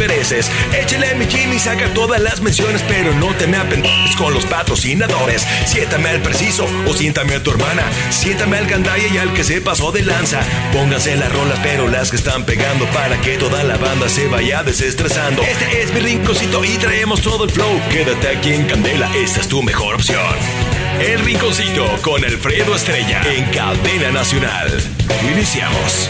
Échale mi Jimmy, saca todas las menciones, pero no te me apendes con los patrocinadores. Siéntame al preciso o siéntame a tu hermana. Siéntame al gandaya y al que se pasó de lanza. Pónganse las rolas, pero las que están pegando para que toda la banda se vaya desestresando. Este es mi rinconcito y traemos todo el flow. Quédate aquí en Candela, esta es tu mejor opción. El rinconcito con Alfredo Estrella en Cadena Nacional. Iniciamos.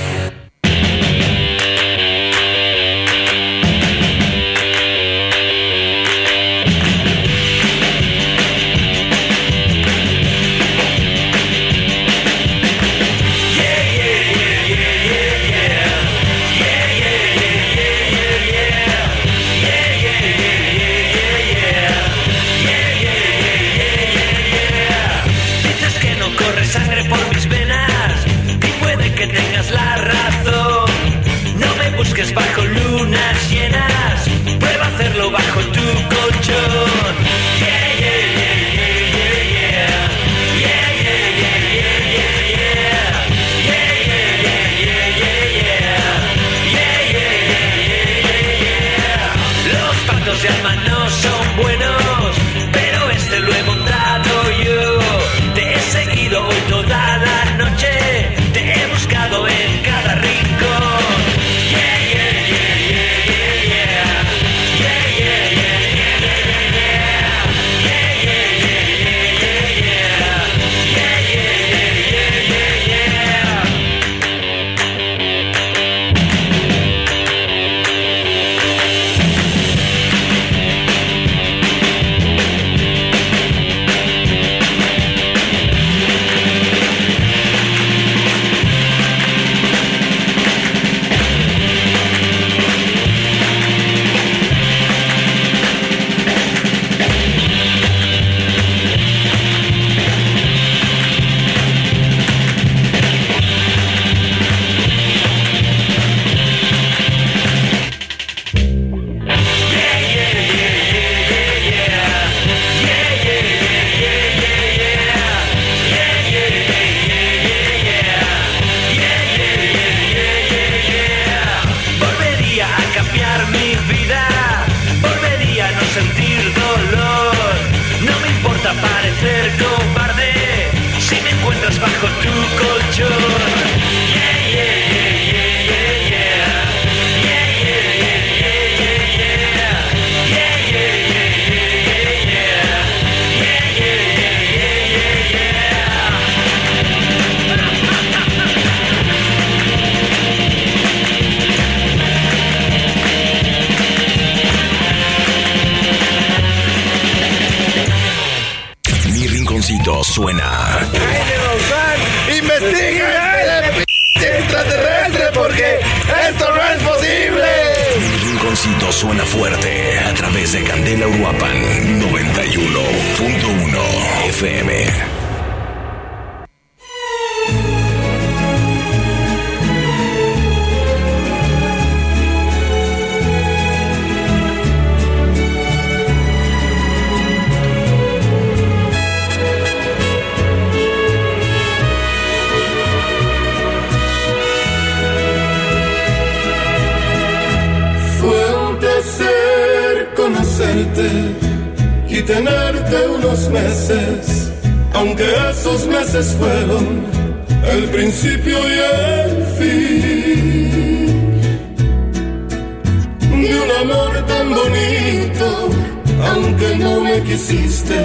Aunque no me quisiste,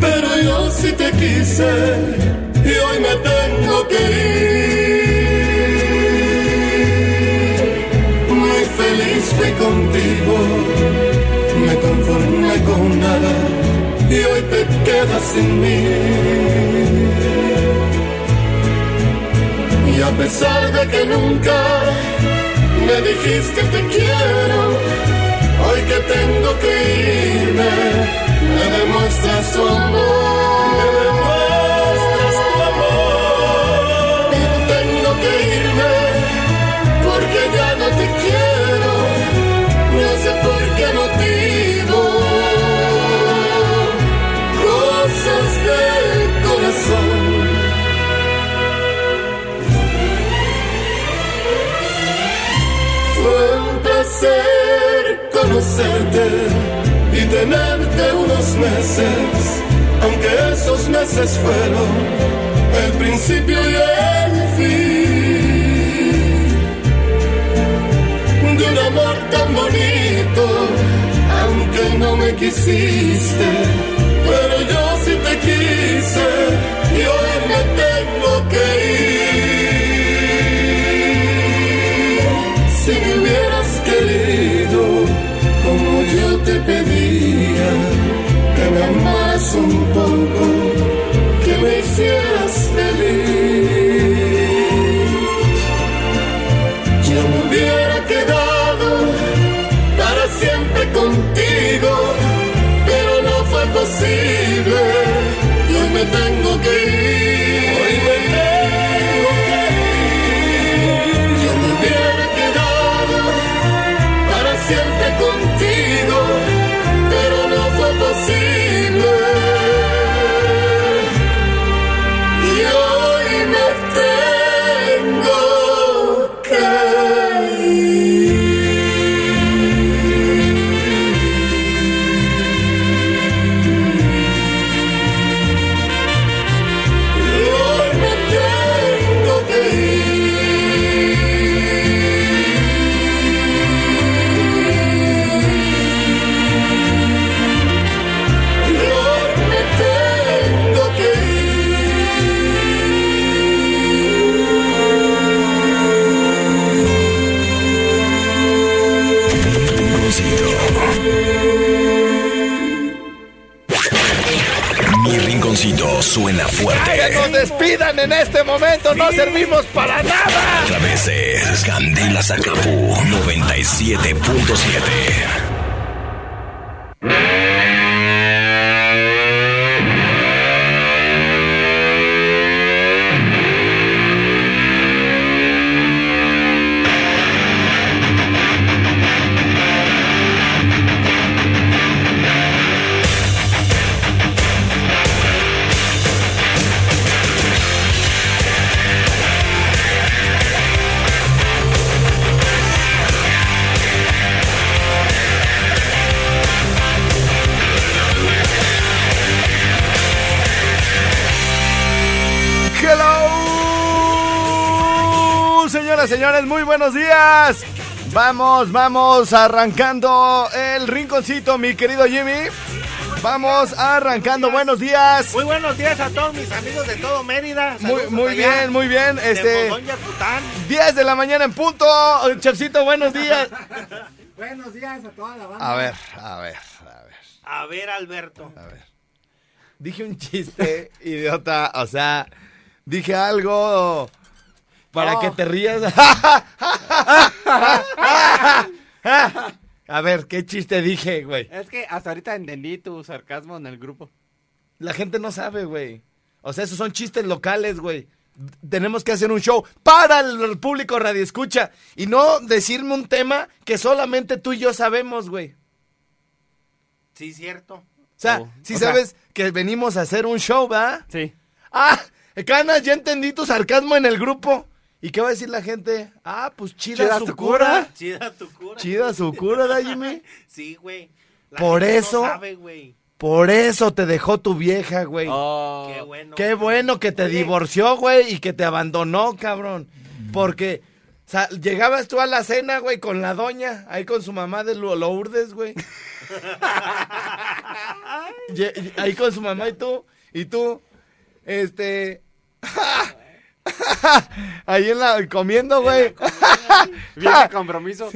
pero yo sí te quise y hoy me tengo que ir. Muy feliz fui contigo, me conformé con nada y hoy te quedas sin mí. Y a pesar de que nunca me dijiste te quiero, hoy que tengo que irme, me demuestras tu amor. Tenerte unos meses, aunque esos meses fueron el principio y el fin de un amor tan bonito, aunque no me quisiste, pero yo sí te quise despidan en este momento, no servimos para nada. A través de Candela Zacapú 97.7. buenos días. Vamos, vamos arrancando el rinconcito, mi querido Jimmy. Vamos arrancando, buenos días. Muy buenos días a todos mis amigos de todo Mérida. Muy, Saludos muy bien, muy bien. Este, Mogollón, Yacután. 10 de la mañana en punto. Chefcito, buenos días. Buenos días a toda la banda. A ver, a ver, a ver, A ver, Alberto. a ver. Dije un chiste, idiota, o sea, dije algo para Oh. que te rías. A ver, ¿qué chiste dije, güey? Es que hasta ahorita entendí tu sarcasmo en el grupo. La gente no sabe, güey. O sea, esos son chistes locales, güey. Tenemos que hacer un show para el público radio escucha y no decirme un tema que solamente tú y yo sabemos, güey. Sí, cierto. O sea, Oh, si sea- sabes que venimos a hacer un show, ¿va? Sí. Ah, Canas, ya entendí tu sarcasmo en el grupo. ¿Y qué va a decir la gente? Ah, pues chida, Chida su tu cura. cura. Chida tu cura. Chida su cura, ¿da, Jimmy? Sí, güey. La Por gente eso- No sabe, güey. Por eso te dejó tu vieja, güey. Oh, Qué bueno. Qué bueno que te Oye, divorció, güey, y que te abandonó, cabrón. Porque o sea, llegabas tú a la cena, güey, con la doña, ahí con su mamá de Lo- Lourdes, güey. Ahí con su mamá y tú, y tú, este... ahí en la, comiendo, güey. Bien compromiso.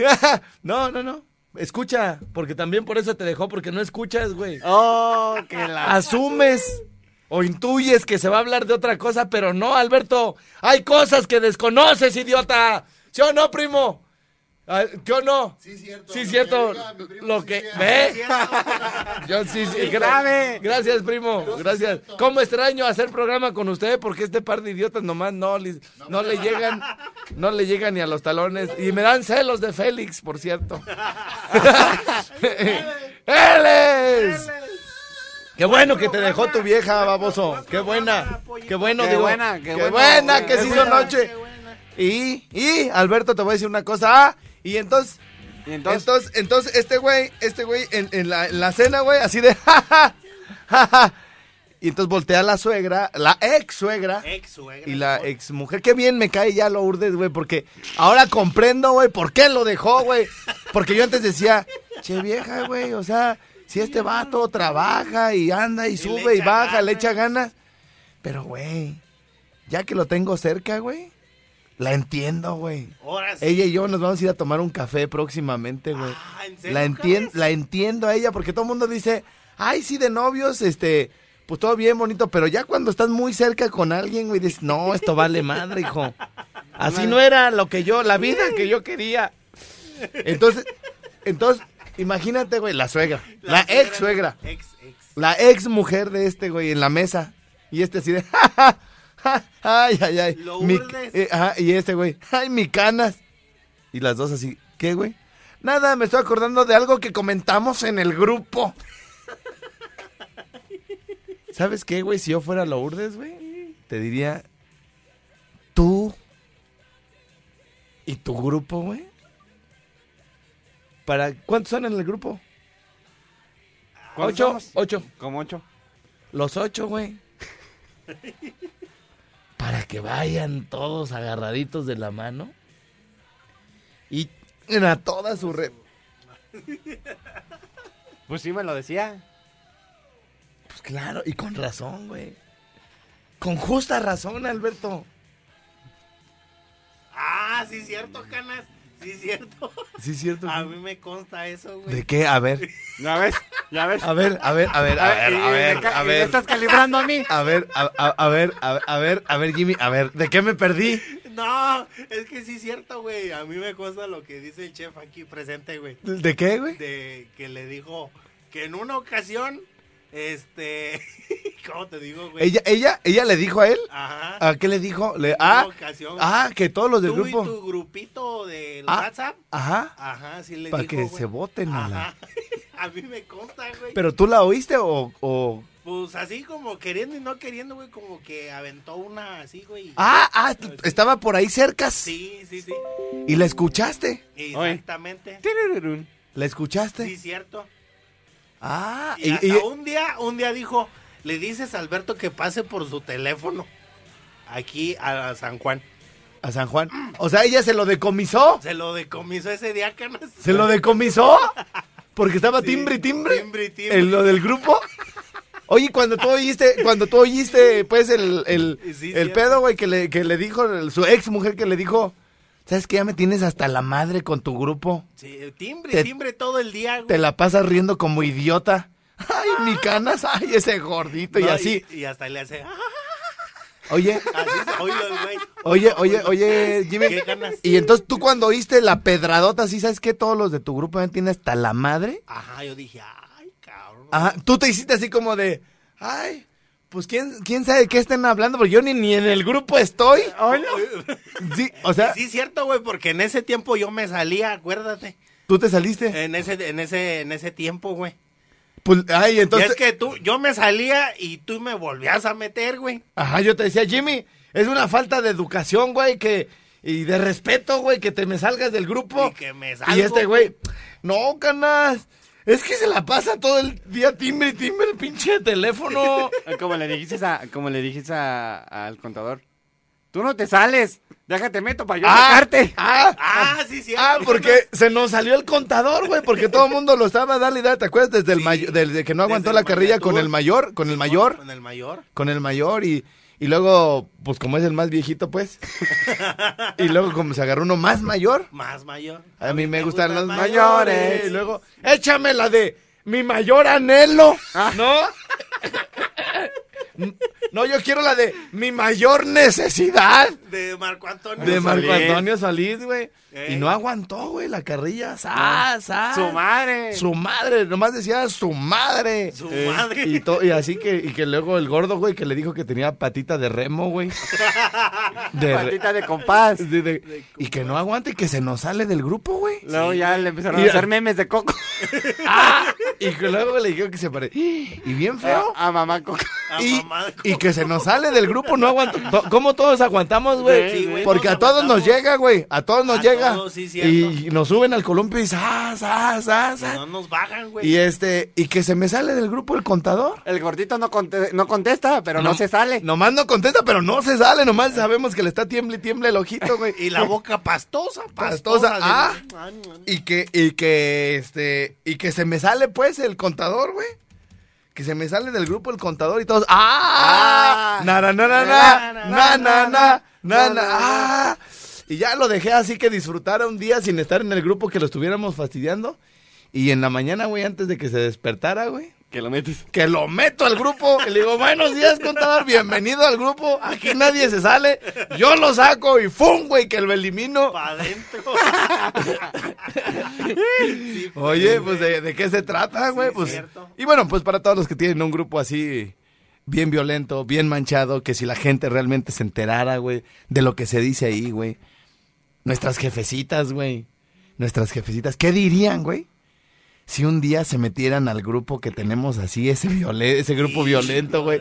no, no, no. Escucha, porque también por eso te dejó, porque no escuchas, güey. Oh, que la. Asumes o intuyes que se va a hablar de otra cosa, pero no, Alberto. Hay cosas que desconoces, idiota. ¿Sí o no, primo? Ah, ¿Qué o no? Sí, cierto. Sí, lo cierto. Lo que. ¿Ve? Yo sí, sí. gra-. Gracias, primo. Gracias. ¿Cómo extraño hacer programa con usted? Porque este par de idiotas nomás no, le- no le llegan. No le llegan ni a los talones. Y me dan celos de Félix, por cierto. ¡Él es! Qué bueno que te dejó tu vieja, baboso. Qué buena. Qué bueno, Qué digo. buena, qué Qué bueno. buena que Qué se hizo buena. noche. Y, y, Alberto, te voy a decir una cosa. Ah, y entonces, Y entonces, entonces, entonces, este güey, este güey, en, en la, en la cena, güey, así de, ja, ja, ja, ja. Y entonces voltea la suegra, la ex suegra. Ex suegra. Y la ex mujer, qué bien me cae ya Lourdes, güey, porque ahora comprendo, güey, por qué lo dejó, güey. Porque yo antes decía, che vieja, güey, o sea, si este vato trabaja y anda y sube y baja, le echa ganas. Pero, güey, ya que lo tengo cerca, güey, la entiendo, güey. Sí. Ella y yo nos vamos a ir a tomar un café próximamente, güey. Ah, ¿en La, entien- la entiendo a ella porque todo el mundo dice, ay, sí, de novios, este, pues todo bien bonito, pero ya cuando estás muy cerca con alguien, güey, dices, no, esto vale madre, hijo. Así no era lo que yo, la vida que yo quería. Entonces, entonces, imagínate, güey, la suegra, la, ex suegra, Ex, ex. la ex mujer de este, güey, en la mesa. Y este así de, ja, ay, ay, ay. mi- eh, ajá, y este, güey, ay, mi canas. Y las dos así, ¿qué, güey? Nada, me estoy acordando de algo que comentamos en el grupo. ¿Sabes qué, güey? Si yo fuera Lourdes, güey, te diría, tú y tu grupo, güey. ¿Para cuántos son en el grupo? ¿cuántos Ocho, somos? ocho. Como ocho. Los ocho, güey. Para que vayan todos agarraditos de la mano. Y a toda su red. Pues sí me lo decía. Pues claro, y con razón, güey. Con justa razón, Alberto. Ah, sí, cierto, canas. Sí, cierto. Sí, es cierto. A mí me consta eso, güey. ¿De qué? A ver. ¿Ya ves? ¿Ya ves? A ver, a ver, a ver, a ver, y- a ver, a me ver. estás calibrando a mí. A ver, a, a- a ver, a, a ver, a ver, Jimmy, a ver, ¿de qué me perdí? No, es que sí es cierto, güey. A mí me consta lo que dice el chef aquí presente, güey. ¿De qué, güey? De que le dijo que en una ocasión, este, ¿cómo te digo, güey? Ella, ella, ella le dijo a él. Ajá. ¿A qué le dijo? Le, En ah, ocasión. ah, que todos los del Tú grupo. y tu grupito de Ah. WhatsApp. Ajá. Ajá, sí le Para que güey. se voten, mala. Ajá. A mí me consta, güey. ¿Pero tú la oíste o, o- Pues así como queriendo y no queriendo, güey, como que aventó una así, güey. Ah, ah, estaba por ahí cerca. Sí, sí, sí. ¿Y la escuchaste? Exactamente. ¿La escuchaste? Sí, cierto. Ah, Y, y, hasta y- un día, un día dijo, le dices a Alberto que pase por su teléfono aquí a San Juan. a San Juan. O sea, ella se lo decomisó. Se lo decomisó ese día, canas. ¿Se lo decomisó? Porque estaba Sí, timbre y timbre. timbre y timbre. En lo del grupo. Oye, cuando tú oíste, cuando tú oíste, pues, el, el, Sí, el pedo, güey, que le, que le dijo, el- su ex mujer que le dijo, ¿sabes qué? Ya me tienes hasta la madre con tu grupo. Sí, timbre, Te- timbre todo el día, güey. Te la pasas riendo como idiota. Ay, mi canas, ay, ese gordito y No, así. Y, hasta le hace, "Ah", Oye, así, oílo, güey. oye, oye, oye, Jimmy. ¿Qué ganas? Y entonces tú cuando oíste la pedradota, ¿sí sabes que todos los de tu grupo ya tienen hasta la madre? Ajá, yo dije, ay, cabrón. Ajá, tú te hiciste así como de, ay, pues quién, quién sabe de qué estén hablando, porque yo ni, ni en el grupo estoy. Sí, o sea, Sí, cierto, güey, porque en ese tiempo yo me salía, acuérdate. tú te saliste. En ese, en ese, en ese tiempo, güey. Pues, ay, Y entonces, es que tú, yo me salía y tú me volvías a meter, güey. ajá, yo te decía, Jimmy, es una falta de educación, güey, que, y de respeto, güey, que te me salgas del grupo. Y que me Y salgo, este güey, no, canas, Es que se la pasa todo el día timbre y timbre el pinche teléfono. Como le dijiste, a, como le dijiste a- al contador. Tú no te sales. Déjate meto para yo sacarte. ah, Ah, sí, sí. Ah, porque se nos salió el contador, güey, porque todo el mundo lo estaba dale y dale, ¿te acuerdas? Desde el mayor, desde que no aguantó la carrilla con el mayor, con el mayor, Con el mayor. con el mayor y, y luego, pues como es el más viejito, pues, y luego como se agarró uno más mayor, Más mayor. a mí me gustan los mayores. mayores, y luego, échame la de mi mayor anhelo, ¿no? No, yo quiero la de mi mayor necesidad. De Marco Antonio. De Marco Solís. Antonio Solís, güey. Y no aguantó, güey, la carrilla. ¡Sas, sas! Su madre. Su madre, nomás decía su madre. Su Eh, madre. Y, to- y así que, y que luego el gordo, güey, que le dijo que tenía patita de remo, güey. De re- Patita de compás. de- de- y que no aguanta y que se nos sale del grupo, güey. Luego ya le empezaron Y- a hacer memes de coco. Y que luego le dijo que se pare. Y bien feo. A, a mamá coco. A Y, y que se nos sale del grupo, no aguanto. To- ¿Cómo todos aguantamos, güey? Sí, Porque a todos nos llega, güey. A todos nos A llega. todos, sí, cierto. y nos suben al columpio y ¡zas, zas, zas! No nos bajan, güey. Y este, y que se me sale del grupo el contador. El gordito no, conte- no contesta, pero no, se sale. Nomás no contesta, pero no se sale. Nomás sabemos que le está tiemble y tiemble el ojito, güey. Y la boca pastosa, Pastosa, pastosa. ah. Y que, y que, este, y que se me sale, pues, el contador, güey que se me sale del grupo el contador y todos. ¡Ah! ¡Na, na, na, na, na! ¡Na, na. Y ya lo dejé así que disfrutara un día sin estar en el grupo que lo estuviéramos fastidiando. Y en la mañana, güey, antes de que se despertara, güey, que lo metes. que lo meto al grupo y le digo, buenos días, contador, bienvenido al grupo, aquí nadie se sale, yo lo saco y ¡fum, güey, que lo elimino! Pa' adentro. Sí, Oye, pues ¿de, de qué se trata, güey? Sí, pues, y bueno, pues para todos los que tienen un grupo así bien violento, bien manchado, que si la gente realmente se enterara, güey, de lo que se dice ahí, güey. Nuestras jefecitas, güey. Nuestras jefecitas, ¿qué dirían, güey? Si un día se metieran al grupo que tenemos así, ese violen- ese grupo violento, güey.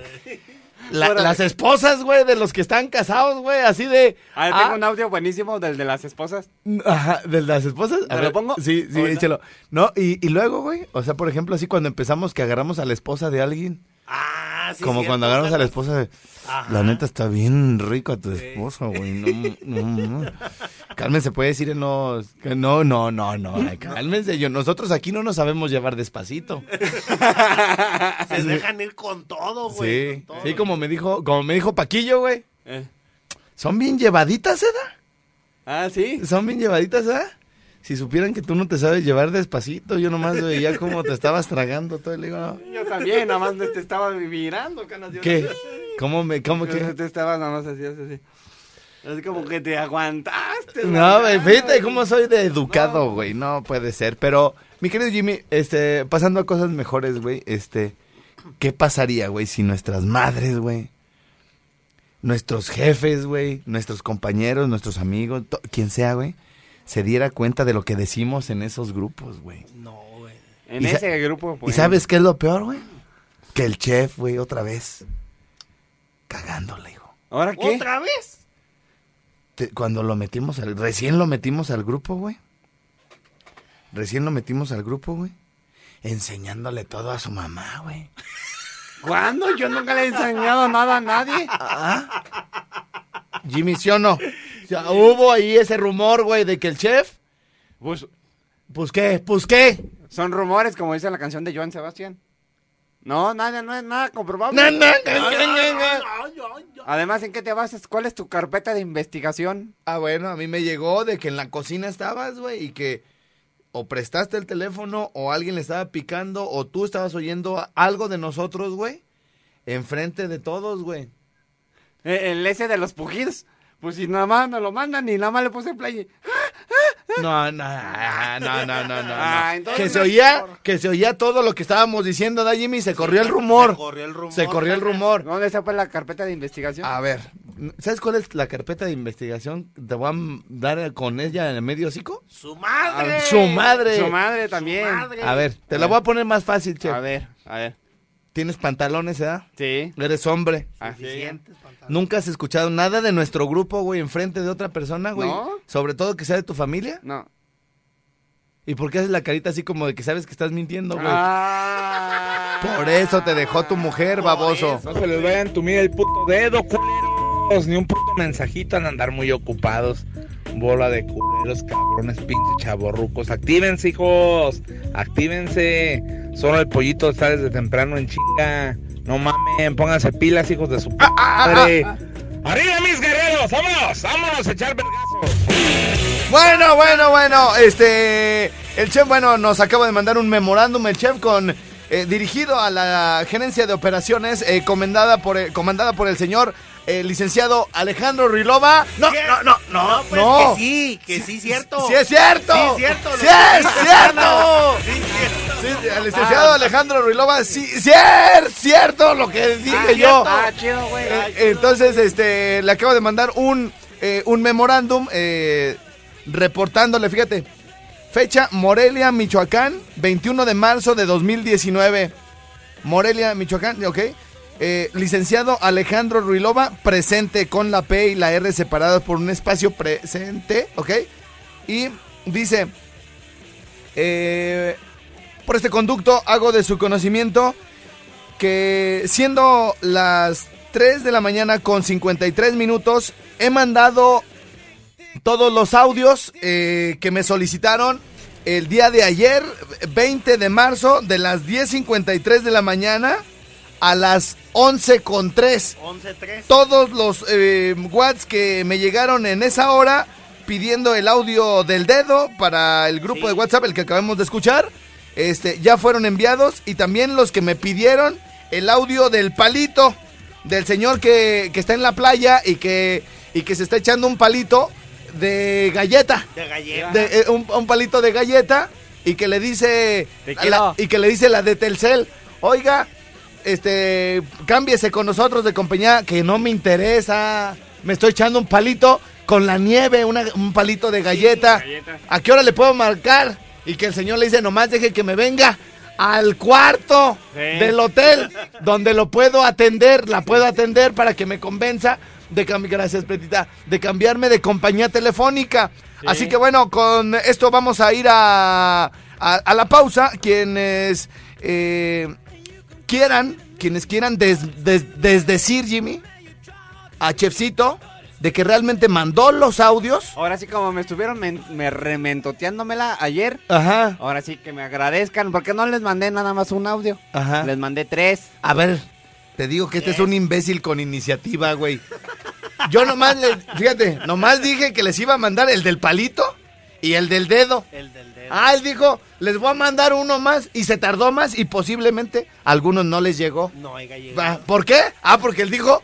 La- las esposas, güey, de los que están casados, güey, así de... Ah, ah, tengo un audio buenísimo del de las esposas. Ajá, ¿de las esposas? A ¿Te lo pongo? Sí, sí, échalo. No, y, y luego, güey, o sea, por ejemplo, así cuando empezamos que agarramos a la esposa de alguien, Ah, sí. como cierto, cuando agarramos a la esposa de... Ajá. La neta está bien rico a tu esposa, güey. No, no, no. Cálmense, puede decir no, no, no, no, no. Cálmense, yo, nosotros aquí no nos sabemos llevar despacito. Se dejan ir con todo, güey. Sí, todo. sí, como me dijo, como me dijo Paquillo, güey. Eh. Son bien llevaditas, ¿eh? Ah, sí. Son bien llevaditas, ¿eh? Si supieran que tú no te sabes llevar despacito, yo nomás veía cómo te estabas tragando todo. Le digo, no. Yo también, nada más te estaba mirando, canas. ¿Qué? No- ¿Cómo me, cómo que? Te estabas nada más así, así, así. Así como que te aguantaste. No, güey, fíjate cómo soy de educado, güey. No puede ser. Pero, mi querido Jimmy, este, pasando a cosas mejores, güey, este, ¿qué pasaría, güey, si nuestras madres, güey, nuestros jefes, güey, nuestros compañeros, nuestros amigos, quien sea, güey, se diera cuenta de lo que decimos en esos grupos, güey? No, güey. En Y ese grupo. ¿Y pues, sabes qué es lo peor, güey? Que el chef, güey, otra vez, cagándole, hijo. ¿Ahora qué? ¿Otra vez? Te- cuando lo metimos al, recién lo metimos al grupo, güey. Recién lo metimos al grupo, güey. Enseñándole todo a su mamá, güey. ¿Cuándo? Yo nunca le he enseñado nada a nadie. Ah. Jimmy, ¿sí o no? O sea, hubo ahí ese rumor, güey, de que el chef, Pues pues qué, pues qué. son rumores, como dice la canción de Joan Sebastián. No, nada, no es nada comprobable. Además, ¿en qué te basas? ¿Cuál es tu carpeta de investigación? Ah, bueno, a mí me llegó de que en la cocina estabas, güey, y que o prestaste el teléfono o alguien le estaba picando o tú estabas oyendo algo de nosotros, güey, enfrente de todos, güey. Eh, El ese de los pujidos. Pues si nada más me lo mandan y nada más le puse play. No, no, no, no, no, no, no. Ah, que se oía, que se oía todo lo que estábamos diciendo, ¿da, Jimmy? Se corrió el rumor. Se corrió el rumor. Se corrió el rumor. ¿Dónde está pues la carpeta de investigación? A ver, ¿sabes cuál es la carpeta de investigación? Te voy a dar con ella en el medio hocico. Su madre. Su madre. Su madre también. Su madre. A ver, te la voy a poner más fácil, che. A ver, a ver. Tienes pantalones, ¿verdad? Sí. Eres hombre. Así. Suficientes pantalones. ¿Nunca has escuchado nada de nuestro grupo, güey, enfrente de otra persona, güey? No. Sobre todo que sea de tu familia. No. ¿Y por qué haces la carita así como de que sabes que estás mintiendo, güey? Ah. Por eso te dejó tu mujer, baboso. No se les vaya a entumir el puto dedo, culeros. Ni un puto mensajito han de andar muy ocupados. Bola de culeros, cabrones, pinches chavorrucos. Actívense, hijos. Actívense. Solo el pollito está desde temprano en chinga. No mamen, pónganse pilas, hijos de su Ah, puta madre. ¡Arriba, mis guerreros! ¡Vámonos! ¡Vámonos a echar vergazos! Bueno, bueno, bueno, este, el chef, bueno, nos acaba de mandar un memorándum, el chef, con, eh, dirigido a la gerencia de operaciones, eh, comandada por, el- comandada por el señor eh, licenciado Alejandro Rilova. No, no, no, no, No, pues no. que sí, que sí, cierto. Sí es cierto. Sí es cierto. Sí es cierto. Sí es cierto. Sí, el licenciado Alejandro Ruilova, sí, sí es cierto lo que dije yo. Ah, chido, güey. Eh, entonces, este, le acabo de mandar un, eh, un memorándum eh, reportándole, fíjate, fecha Morelia, Michoacán, 21 de marzo de 2019. Morelia, Michoacán, ok. Eh, licenciado Alejandro Ruilova, presente con la P y la R separadas por un espacio presente, ok. Y dice, eh, por este conducto hago de su conocimiento que siendo las 3 de la mañana con 53 minutos, he mandado todos los audios eh, que me solicitaron el día de ayer, 20 de marzo, de las 10.53 de la mañana a las 11.3. 11-3. Todos los eh, watts que me llegaron en esa hora pidiendo el audio del dedo para el grupo Sí. de WhatsApp, el que acabamos de escuchar, este, ya fueron enviados y también los que me pidieron el audio del palito del señor que, que está en la playa y que, y que se está echando un palito de galleta De galleta. de, eh, un, un palito de galleta y que le dice la- y que le dice la de Telcel, oiga, este, cámbiese con nosotros de compañía que no me interesa, me estoy echando un palito con la nieve, una- un palito de galleta. galleta. ¿A qué hora le puedo marcar? Y que el señor le dice, nomás deje que me venga al cuarto Sí. del hotel donde lo puedo atender, la puedo atender para que me convenza de gracias Petita, de cambiarme de compañía telefónica. Así que bueno, con esto vamos a ir a, a, a la pausa. Quienes eh, quieran, quienes quieran des- des- desdecir, Jimmy, a Chefcito, de que realmente mandó los audios. Ahora sí, como me estuvieron men- me rementoteándomela ayer, Ajá. ahora sí que me agradezcan, porque no les mandé nada más un audio. Ajá. Les mandé tres. A ver, te digo que este es un imbécil con iniciativa, güey. Yo nomás le, fíjate, nomás dije que les iba a mandar el del palito y el del dedo. El del dedo. Ah, él dijo, les voy a mandar uno más y se tardó más y posiblemente a algunos no les llegó. No hay galleta. Ah, ¿Por qué? Ah, porque él dijo,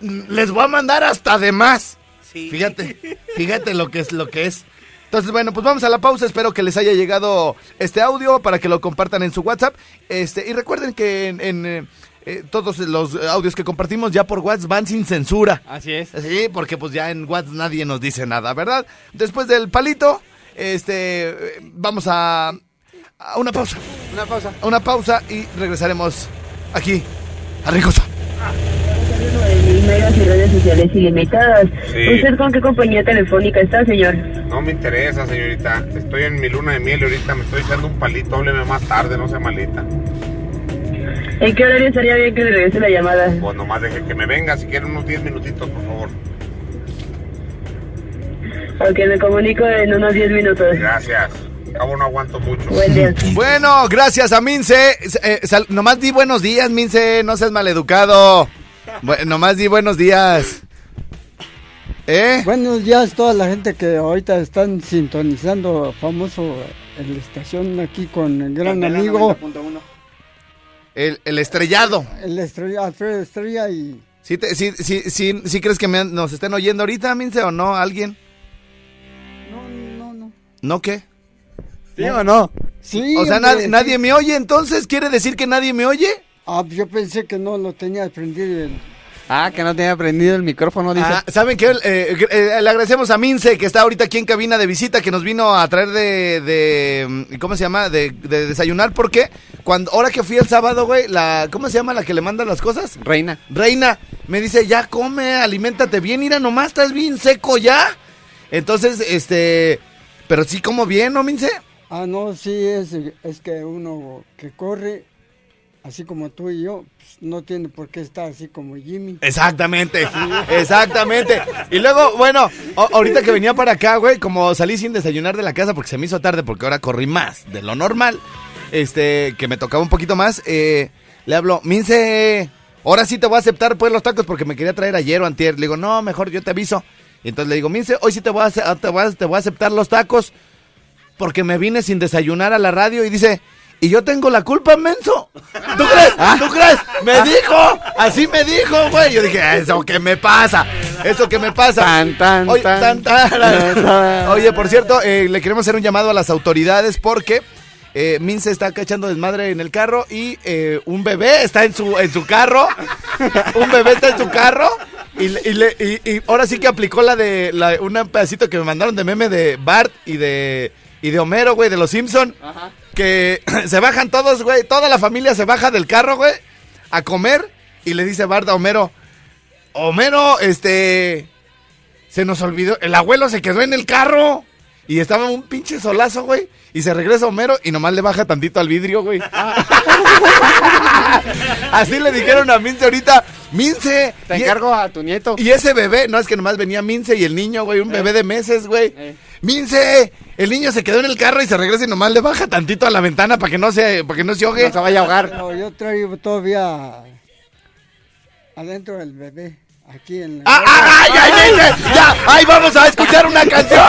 "Mm, les voy a mandar hasta de más. Sí. Fíjate, fíjate lo que es lo que es. Entonces, bueno, pues vamos a la pausa. Espero que les haya llegado este audio para que lo compartan en su WhatsApp. Este, y recuerden que en, en, eh, eh, todos los audios que compartimos ya por WhatsApp van sin censura. Así es. Sí, porque pues ya en WhatsApp nadie nos dice nada, ¿verdad? Después del palito, este, vamos a, a una pausa. Una pausa. A una pausa y regresaremos aquí a Ricosa. megas y redes sociales ilimitadas. Sí. ¿Usted con qué compañía telefónica está, señor? No me interesa, señorita. Estoy en mi luna de miel y ahorita me estoy echando un palito. Hábleme más tarde, no sea malita. ¿En qué horario estaría bien que le regrese la llamada? Pues nomás deje que me venga, si quiere unos 10 minutitos, por favor. Ok, me comunico en unos 10 minutos. Gracias. Cabo no aguanto mucho. Buen día. Bueno, gracias a Mince. Eh, sal- nomás di buenos días, Mince. No seas maleducado. Bu- nomás di buenos días. ¿Eh? Buenos días a toda la gente que ahorita están sintonizando famoso en la estación aquí con el gran amigo, El, el estrellado. el estrella, Alfredo Estrella y ¿Sí, te- sí, sí, sí, sí crees que me han- nos estén oyendo ahorita, Mince, o no? ¿Alguien? No, no, no. ¿No qué? ¿Sí o no? Sí, O sea, hombre, nadie, sí. nadie me oye, entonces, ¿quiere decir que nadie me oye? Ah, yo pensé que no lo tenía prendido. el- Ah, que no tenía prendido el micrófono, dice. Ah, ¿Saben qué? Eh, eh, le agradecemos a Mince, que está ahorita aquí en cabina de visita, que nos vino a traer de, de mm, ¿cómo se llama? De, de desayunar, porque cuando, ahora que fui el sábado, güey, la, ¿cómo se llama la que le manda las cosas? Reina. Reina, me dice, ya come, aliméntate bien, mira, nomás estás bien seco ya. Entonces, este, pero sí como bien, ¿no, Mince? Ah, no, sí, es, es que uno que corre, así como tú y yo, pues, no tiene por qué estar así como Jimmy. Exactamente, exactamente. Y luego, bueno, ahorita que venía para acá, güey, como salí sin desayunar de la casa porque se me hizo tarde, porque ahora corrí más de lo normal, este, que me tocaba un poquito más, eh, le hablo, Mince, ahora sí te voy a aceptar pues los tacos porque me quería traer ayer o antier. Le digo, no, mejor yo te aviso. Y entonces le digo, Mince, hoy sí te voy a, te voy a, te voy a aceptar los tacos porque me vine sin desayunar a la radio y dice... Y yo tengo la culpa, menso. ¿Tú crees? ¿Tú crees? Me dijo. Así me dijo, güey. Yo dije, eso que me pasa. Eso que me pasa. Tan, tan, Oye, tan, tan, tan. tan, tan. Oye, por cierto, eh, le queremos hacer un llamado a las autoridades porque eh, Mince está acá echando desmadre en el carro y eh, un bebé está en su, en su carro. un bebé está en su carro. Y, le- y le- y- y ahora sí que aplicó la de la, un pedacito que me mandaron de meme de Bart y de, y de Homero, güey, de los Simpson. Que se bajan todos, güey. Toda la familia se baja del carro, güey, a comer. Y le dice Bart a Homero, Homero, este... Se nos olvidó, el abuelo se quedó en el carro. Y estaba un pinche solazo, güey. Y se regresa Homero y nomás le baja tantito al vidrio, güey. Así le dijeron a Mince ahorita. Mince. Te y- encargo a tu nieto. y ese bebé, no es que nomás venía Mince y el niño, güey, un Eh. bebé de meses, güey. Eh. Mince, el niño se quedó en el carro y se regresa y nomás le baja tantito a la ventana para que no se, para que no se ahogue. No se vaya a ahogar. No, yo traigo todavía adentro del bebé, aquí en la... ¡Ah, ah, ay, vamos a escuchar una canción!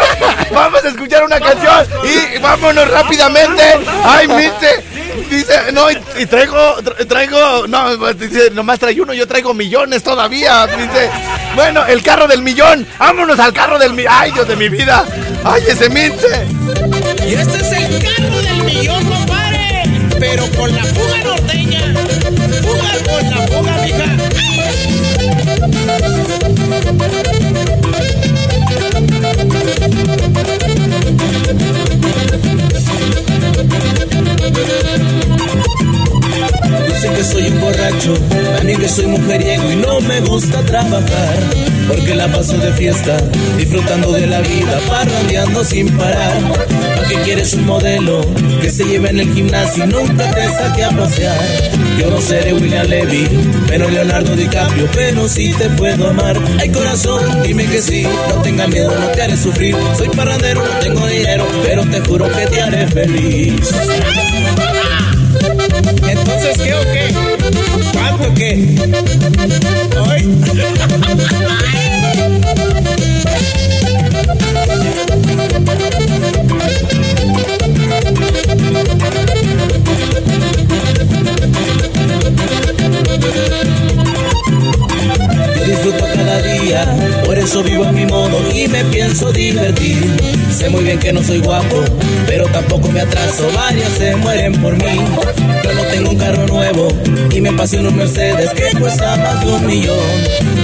¡Vamos a escuchar una canción! ¡Y vámonos rápidamente! ¡Ay, Mince! Dice, no, y, traigo, tra- traigo, no, pues, dice, nomás traigo uno, yo traigo millones todavía, dice. Bueno, el carro del millón, vámonos al carro del millón. ¡Ay, Dios de mi vida! ¡Ay, ese Mince! Y este es el carro del millón, compadre. Pero con la fuga norteña. Fuga con la fuga, mija. Dicen que soy un borracho, también que soy mujeriego y no me gusta trabajar. Porque la paso de fiesta, disfrutando de la vida, parrandeando sin parar. ¿Para qué quieres un modelo que se lleve en el gimnasio y nunca te saque a pasear? Yo no seré William Levy, pero Leonardo DiCaprio, pero sí te puedo amar. Ay corazón, dime que sí, no tengas miedo, no te haré sufrir. Soy parrandero, no tengo dinero, pero te juro que te haré feliz. Entonces, ¿qué o qué? ¿Cuánto qué? Ay. Yo disfruto cada día, por eso vivo a mi modo y me pienso divertir. Sé muy bien que no soy guapo, pero tampoco me atraso, varias se mueren por mí. Yo no tengo un carro nuevo y me pasé en un Mercedes que cuesta más de un millón.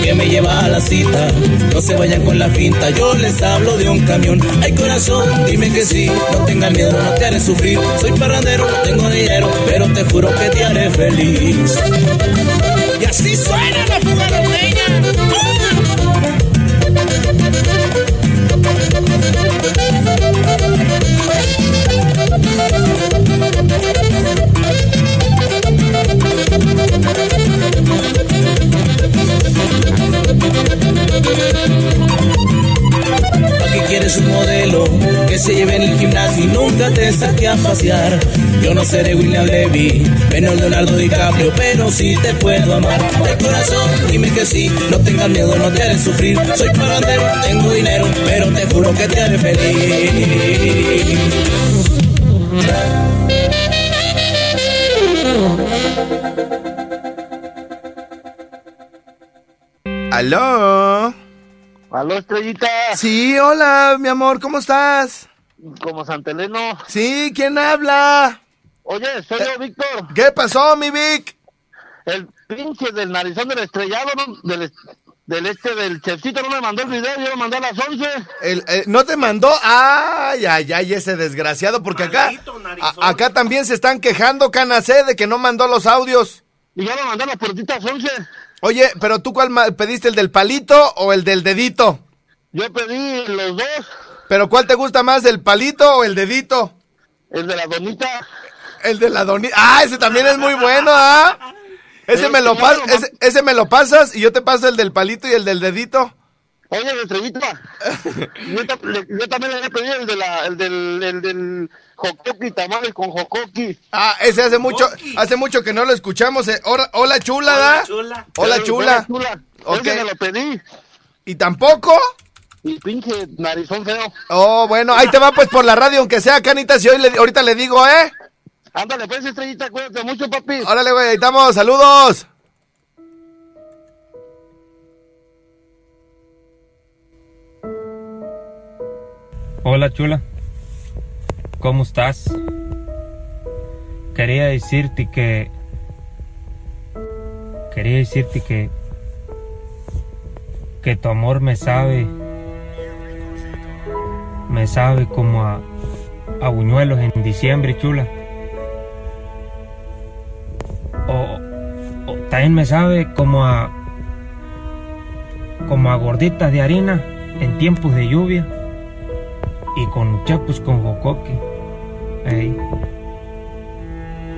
Que me lleva a la cita, no se vayan con la finta, yo les hablo de un camión. Ay corazón, dime que sí, no tengas miedo, no te haré sufrir. Soy parrandero, no tengo dinero, pero te juro que te haré feliz. Y así suena la fuga norteña. ¿Para qué quieres un modelo que se lleve en el gimnasio y nunca te saque a pasear? Seré William Levy, menos Leonardo DiCaprio, pero sí te puedo amar. De corazón, dime que sí, no tengas miedo, no te haré sufrir. Soy parrandero, tengo dinero, pero te juro que te haré feliz. ¿Aló? Aló, estrellita. Sí, hola, mi amor, ¿cómo estás? Como Santeleno. Sí, ¿quién habla? Oye, soy yo, Víctor. ¿Qué pasó, mi Vic? El pinche del narizón del estrellado, ¿no? Del, del este del chefcito no me mandó el video, yo lo mandé a las 11. El, eh, ¿No te mandó? Ay, ay, ay, ese desgraciado, porque acá, a- acá también se están quejando, Canacé, de que no mandó los audios. Y ya lo mandé a las puertitas 11. Oye, pero tú cuál ma- pediste, el del palito o el del dedito? Yo pedí los dos. ¿Pero cuál te gusta más, el palito o el dedito? El de la donita. El de la donita. Ah, ese también es muy bueno, ¿ah? Ese me lo pas- ese, ese me lo pasas y yo te paso el del palito y el del dedito. Oye, el estrellita. yo, también le había pedido el, de la, el del, el del jocoqui, tamales con jocoqui. Ah, ese hace mucho, hace mucho que no lo escuchamos. eh. Hola, hola, chula, ¿da? chula. Hola, chula. hola, chula. Ok. Ese me lo pedí. ¿Y tampoco? Y pinche narizón feo. Oh, bueno, ahí te va pues por la radio, aunque sea canita, si hoy le- ahorita le digo, ¿eh? Ándale, pues, estrellita, cuídate mucho, papi. Órale, güey, ahí estamos, saludos. Hola chula, ¿cómo estás? Quería decirte que... Quería decirte que... Que tu amor me sabe... Me sabe como a... A buñuelos en diciembre, chula. También me sabe como a... Como a gorditas de harina en tiempos de lluvia y con chapus con jocoque. Ey.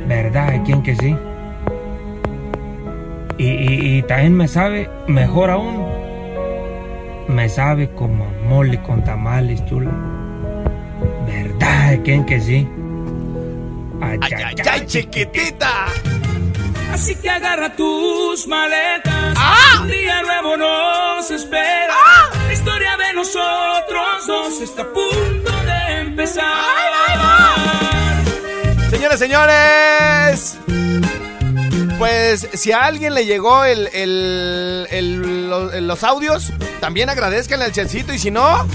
¿Verdad? ¿Hay quien que sí? Y, y- y también me sabe, mejor aún, me sabe como a mole con tamales, chula. ¿Verdad? ¿Hay quien que sí? Ay, ay, ay, chiquitita. Así que agarra tus maletas. ¡Ah! Un día nuevo nos espera. La historia de nosotros dos está a punto de empezar. Señores, señores. Pues si a alguien le llegó el, el- el- lo- los audios, también agradezcanle al Chelsito. Y si no,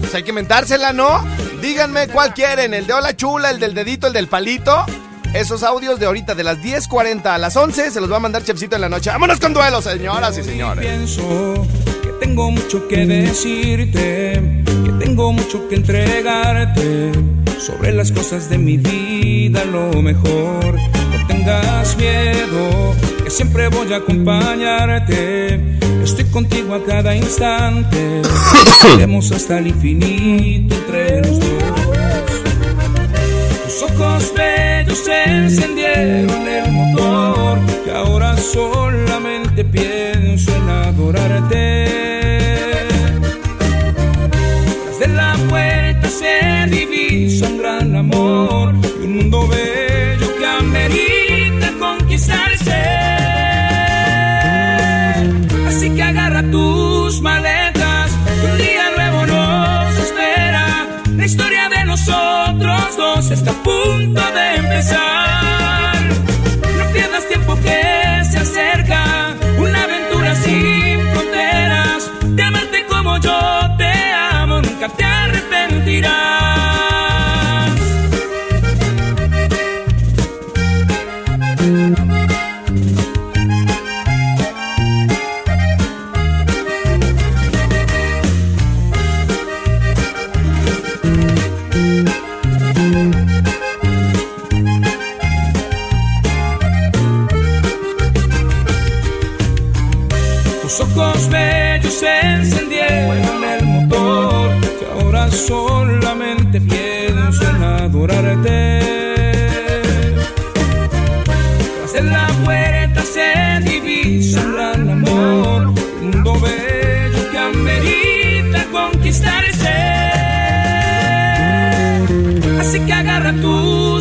pues hay que mentársela, ¿no? Díganme cuál quieren, el de Hola Chula, el del dedito, el del palito. Esos audios de ahorita, de las 10.40 a las 11, se los va a mandar Chefcito en la noche. ¡Vámonos con duelo, señoras y señores! Pienso que tengo mucho que decirte, que tengo mucho que entregarte sobre las cosas de mi vida, lo mejor. No tengas miedo, que siempre voy a acompañarte. Estoy contigo a cada instante. Iremos hasta el infinito entre los dos. Bellos encendieron el motor que ahora solamente pienso en adorarte. Arrepentirás.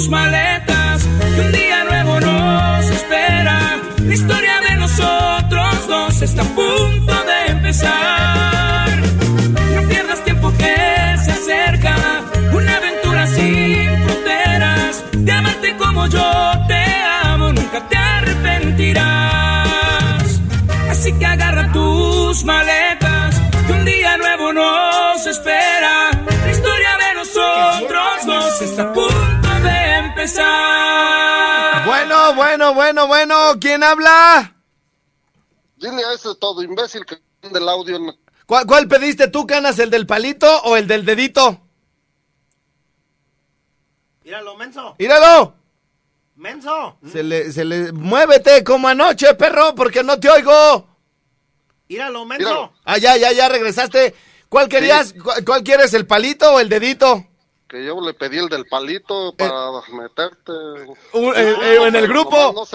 Maletas, que un día nuevo nos espera. La historia de nosotros dos está a punto de empezar. No pierdas tiempo que se acerca, una aventura sin fronteras. De amarte como yo te amo, nunca te arrepentirás. Así que agarra tus maletas, bueno, ¿quién habla? Dile a ese todo imbécil que del audio. en- ¿Cuál, cuál pediste tú, Canas? ¿El del palito o el del dedito? Míralo, menso. ¡Míralo! Menso. Se le, se le... ¡Muévete como anoche, perro, porque no te oigo! Míralo, menso. Ah, ya, ya, ya regresaste. ¿Cuál querías? ¿Cuál, cuál quieres, el palito o el dedito? Que yo le pedí el del palito para meterte. Un- eh, eh, en el grupo, no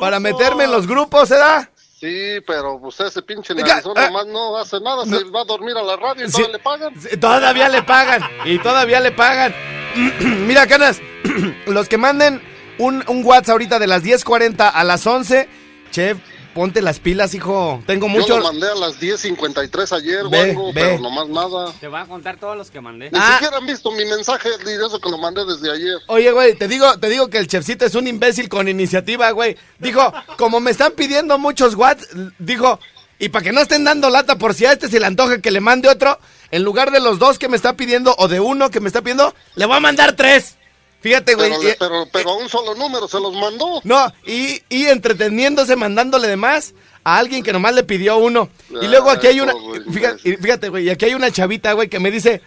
para, meterme en los grupos, ¿eh? ¿verdad? Sí, pero pues ese pinche narizón ah. nomás no hace nada, se va a dormir a la radio y Sí. todavía le pagan. Todavía le pagan. Y todavía le pagan. Mira, canas. Los que manden un, un WhatsApp ahorita de las 10.40 a las 11. Chef, ponte las pilas, hijo. Tengo Yo mucho. lo mandé a las 10.53 ayer o Ve, algo, ve. pero nomás nada. Te voy a contar todos los que mandé. Ni siquiera han visto mi mensaje de eso que lo mandé desde ayer. Oye, güey, te digo, te digo que el chefcito es un imbécil con iniciativa, güey. Dijo, como me están pidiendo muchos watts, dijo, y para que no estén dando lata por si a este se le antoja que le mande otro, en lugar de los dos que me está pidiendo o de uno que me está pidiendo, le voy a mandar tres. Fíjate, güey. Pero, le- pero, pero a un solo número se los mandó. No, y, y entreteniéndose, mandándole de más a alguien que nomás le pidió uno. Y luego aquí hay una. Fíjate, fíjate, güey, y aquí hay una chavita, güey, que me dice: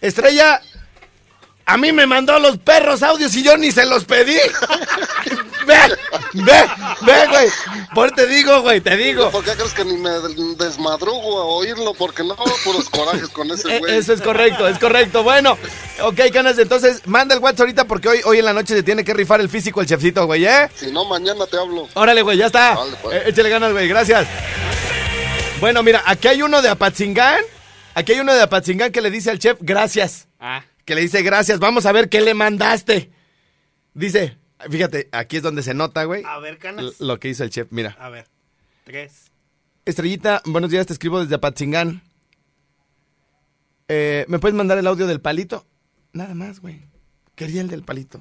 Estrella, a mí me mandó los perros audios y yo ni se los pedí. ve, ve, ve, güey. Por te digo, güey, te digo. ¿Por qué crees que ni me desmadrugo a oírlo? Porque no, puros corajes con ese Eh, güey. Eso es correcto, es correcto. Bueno, ok, canas, entonces manda el WhatsApp ahorita porque hoy, hoy en la noche se tiene que rifar el físico el chefcito, güey, ¿eh? Si no, mañana te hablo. Órale, güey, ya está. Vale, pues. Eh, échale ganas, güey, gracias. Bueno, mira, aquí hay uno de Apatzingán. Aquí hay uno de Apatzingán que le dice al chef gracias. Ah. Que le dice gracias. Vamos a ver qué le mandaste. Dice, fíjate, aquí es donde se nota, güey. A ver, canas. Lo que hizo el chef. Mira. A ver. Tres. Estrellita, buenos días, te escribo desde Apatzingán. Eh, ¿Me puedes mandar el audio del palito? Nada más, güey. Quería el del palito.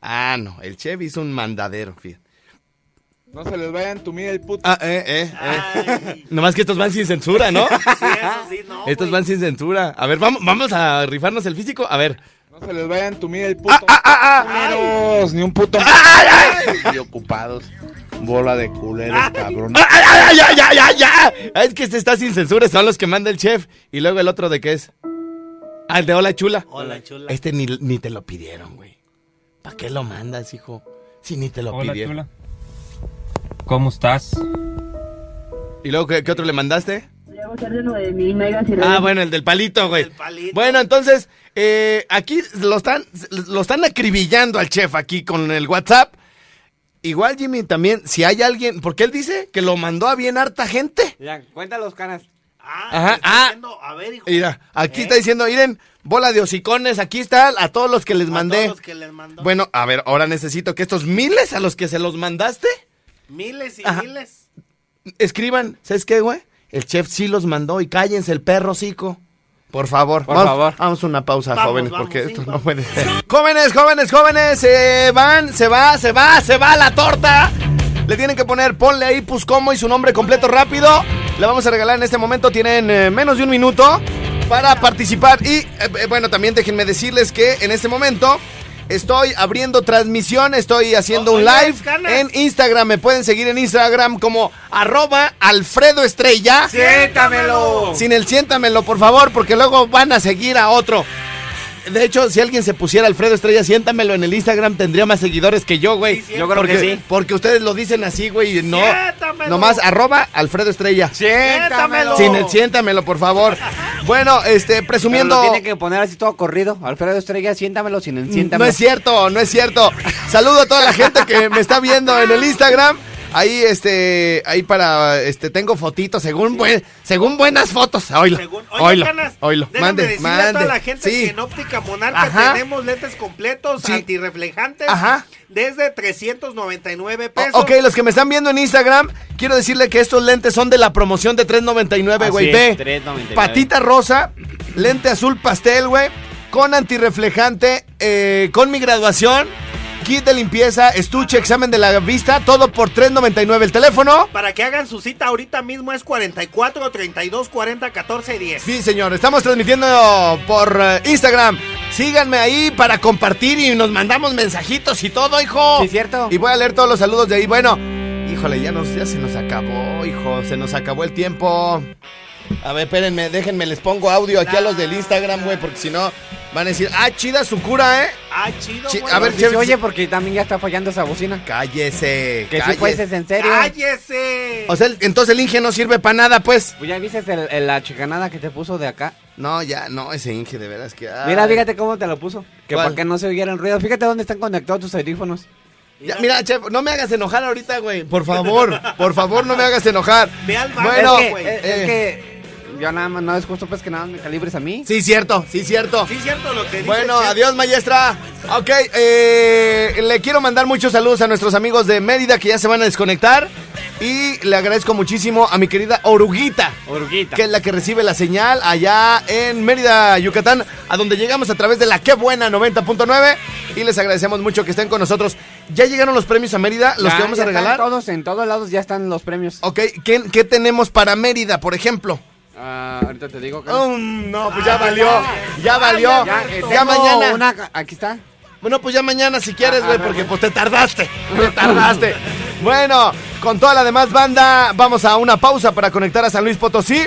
Ah, no, el chef hizo un mandadero, fíjate. No se les vaya a entumir el puto. Ah, eh, eh, eh. Nomás que estos van sin censura, ¿no? Sí, eso sí, no. estos van sin censura. A ver, vamos, vamos a rifarnos el físico. A ver. No se les vaya a entumir el puto. ah, Culeros, Ni un puto. Y ocupados. Bola de culeros, cabrón. ¡Ah, ya, ya, ya, ya! Es que este está sin censura, son los que manda el chef. Y luego el otro de qué es. Ah, el de Hola Chula. Hola, chula. Este ni, ni te lo pidieron, güey. ¿Para qué lo mandas, hijo? Si ni te lo Hola, pidieron. chula. ¿Cómo estás? ¿Y luego qué, qué otro le mandaste? Voy a gozar de 9000 megas y Ah, bueno, el del palito, güey. Bueno, entonces, eh, aquí lo están, lo están acribillando al chef aquí con el WhatsApp. Igual, Jimmy, también, si hay alguien, porque él dice que lo mandó a bien harta gente. Ya, cuenta los canas. Ajá, ah, A ver, hijo. mira, aquí ¿Eh? está diciendo, miren, bola de hocicones, aquí está a todos los que les mandé. todos los que les mandó. Bueno, a ver, ahora necesito que estos miles a los que se los mandaste, Miles y Ajá. miles. escriban, ¿sabes qué, güey? El chef sí los mandó y cállense el perro, cico. Por favor, Por vamos, favor. vamos a una pausa, Vamos, jóvenes, vamos, porque sí, esto no puede ser. Jóvenes, jóvenes, jóvenes, se van, se va, se va, se va la torta. Le tienen que poner, ponle ahí Puscomo y su nombre completo rápido. Le vamos a regalar en este momento, tienen eh, menos de un minuto para participar. Y eh, eh, bueno, también déjenme decirles que en este momento estoy abriendo transmisión, estoy haciendo un Oye, live canas. en Instagram. Me pueden seguir en Instagram como arroba Alfredo Estrella. ¡Siéntamelo! Sin el siéntamelo, por favor, porque luego van a seguir a otro. De hecho, si alguien se pusiera Alfredo Estrella, siéntamelo en el Instagram, tendría más seguidores que yo, güey. Sí, Yo creo que porque, sí. Porque ustedes lo dicen así, güey, y no. Siéntamelo. Nomás arroba Alfredo Estrella. ¡Siéntamelo! Sin el siéntamelo, por favor. Bueno, este, Pero presumiendo. lo tiene que poner así todo corrido. Alfredo Estrella, siéntamelo sin el siéntamelo. No es cierto, no es cierto. Saludo a toda la gente que me está viendo en el Instagram. Ahí, este, ahí para, este, tengo fotitos, según buen, según buenas fotos. Oílo, Según- Oye, Canas, déjame Mande, decirle a toda la gente Sí. que en Óptica Monarca Ajá. tenemos lentes completos, Sí. antirreflejantes, Ajá. desde 399 O- pesos. ok, los que me están viendo en Instagram, quiero decirle que estos lentes son de la promoción de 3.99, güey. Ve, es, 3.99. patita rosa, lente azul pastel, güey, con antirreflejante, eh, con mi graduación, kit de limpieza, estuche, examen de la vista, todo por 3.99. El teléfono. Para que hagan su cita ahorita mismo es 44 32 40 14 10. Sí, señor, estamos transmitiendo por eh, Instagram. Síganme ahí para compartir y nos mandamos mensajitos y todo, hijo. Sí, cierto. Y voy a leer todos los saludos de ahí. Bueno, híjole, ya, nos, ya se nos acabó, hijo. Se nos acabó el tiempo. A ver, espérenme, déjenme, les pongo audio aquí a los del Instagram, güey, porque si no van a decir, ah, chida su cura, ¿eh? Ah, chido, Chi- güey. a ver, Dice, Chef, oye, porque también ya está fallando esa bocina. cállese. Que si cállese. fueses en serio. ¡Cállese! O sea, el- entonces el Inge no sirve para nada, pues. Pues ya viste el- el- la chicanada que te puso de acá. No, ya, no, ese Inge, de veras que. ay. Mira, fíjate cómo te lo puso. Que ¿Cuál? para que no se oyera el ruido. Fíjate dónde están conectados tus audífonos. Ya, mira, chef, no me hagas enojar ahorita, güey. Por favor, por favor, no me hagas enojar. Ve al Bueno, es que, güey, es, es eh. que yo nada más, no es justo pues que nada más me calibres a mí. Sí, cierto, sí, cierto. Sí, cierto lo que dice Bueno, adiós, maestra. Ok, eh, le quiero mandar muchos saludos a nuestros amigos de Mérida que ya se van a desconectar. Y le agradezco muchísimo a mi querida Oruguita, Oruguita. que es la que recibe la señal allá en Mérida, Yucatán, a donde llegamos a través de la Qué Buena 90.9. Y les agradecemos mucho que estén con nosotros. ¿Ya llegaron los premios a Mérida? ¿Los Ya, que vamos ya a están regalar? Todos, en todos lados ya están los premios. Ok, ¿qué, qué tenemos para Mérida, por ejemplo? Ah, ahorita te digo. Um, no, pues ya valió. Ya valió. Ya, Ya, tengo mañana. una- aquí está. Bueno, pues ya mañana si quieres, Ah, güey, ah, porque ah. pues te tardaste. Te tardaste. Bueno, con toda la demás banda, vamos a una pausa para conectar a San Luis Potosí.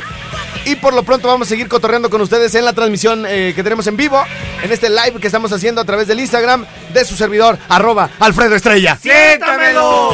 Y por lo pronto vamos a seguir cotorreando con ustedes en la transmisión eh, que tenemos en vivo, en este live que estamos haciendo a través del Instagram de su servidor, arroba Alfredo Estrella. ¡Siéntamelo!